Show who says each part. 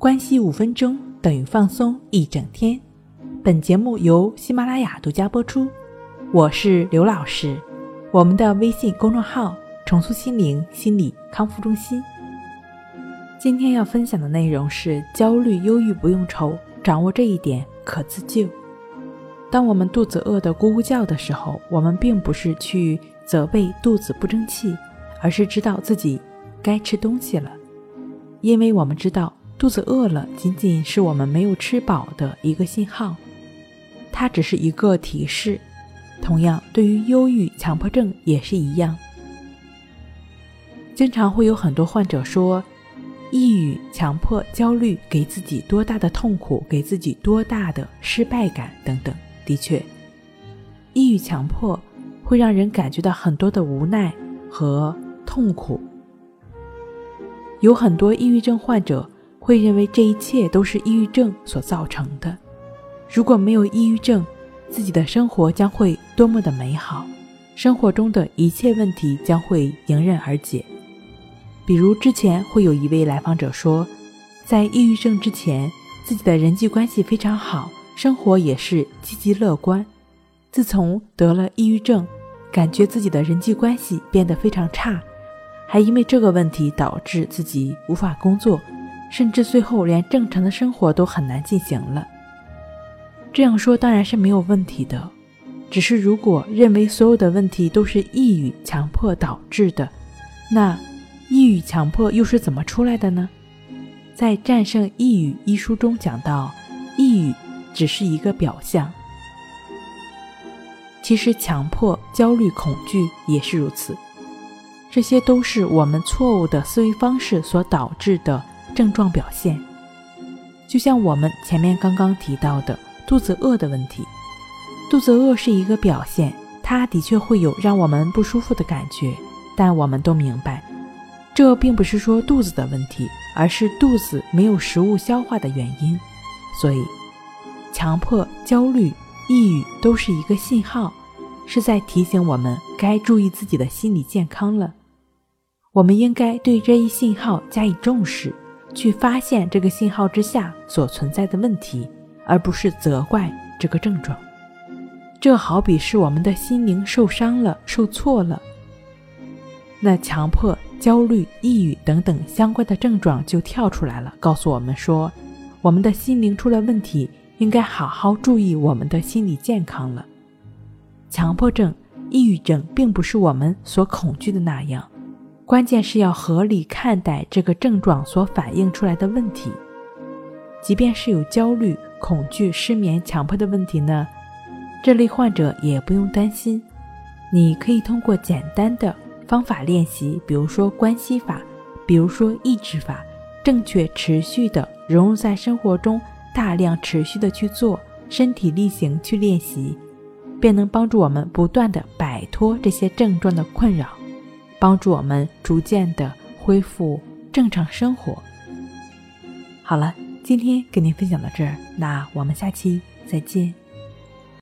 Speaker 1: 关系五分钟等于放松一整天。本节目由喜马拉雅独家播出。我是刘老师，我们的微信公众号“重塑心灵心理康复中心”。今天要分享的内容是：焦虑、忧郁不用愁，掌握这一点可自救。当我们肚子饿得咕咕叫的时候，我们并不是去责备肚子不争气，而是知道自己该吃东西了。因为我们知道，肚子饿了仅仅是我们没有吃饱的一个信号，它只是一个提示。同样，对于忧郁、强迫症也是一样。经常会有很多患者说，抑郁、强迫、焦虑给自己多大的痛苦，给自己多大的失败感等等。的确，抑郁、强迫会让人感觉到很多的无奈和痛苦。有很多抑郁症患者会认为这一切都是抑郁症所造成的。如果没有抑郁症，自己的生活将会多么的美好，生活中的一切问题将会迎刃而解。比如之前会有一位来访者说，在抑郁症之前，自己的人际关系非常好，生活也是积极乐观。自从得了抑郁症，感觉自己的人际关系变得非常差。还因为这个问题导致自己无法工作，甚至最后连正常的生活都很难进行了。这样说当然是没有问题的，只是如果认为所有的问题都是抑郁强迫导致的，那抑郁强迫又是怎么出来的呢？在《战胜抑郁》一书中讲到，抑郁只是一个表象，其实强迫、焦虑、恐惧也是如此。这些都是我们错误的思维方式所导致的症状表现，就像我们前面刚刚提到的肚子饿的问题。肚子饿是一个表现，它的确会有让我们不舒服的感觉，但我们都明白，这并不是说肚子的问题，而是肚子没有食物消化的原因。所以，强迫、焦虑、抑郁都是一个信号，是在提醒我们该注意自己的心理健康了。我们应该对这一信号加以重视，去发现这个信号之下所存在的问题，而不是责怪这个症状。这好比是我们的心灵受伤了、受挫了，那强迫、焦虑、抑郁等等相关的症状就跳出来了，告诉我们说，我们的心灵出了问题，应该好好注意我们的心理健康了。强迫症、抑郁症并不是我们所恐惧的那样。关键是要合理看待这个症状所反映出来的问题，即便是有焦虑、恐惧、失眠、强迫的问题呢，这类患者也不用担心。你可以通过简单的方法练习，比如说关系法，比如说抑制法，正确持续的融入在生活中，大量持续的去做，身体力行去练习，便能帮助我们不断的摆脱这些症状的困扰。帮助我们逐渐的恢复正常生活。好了，今天跟您分享到这儿，那我们下期再见。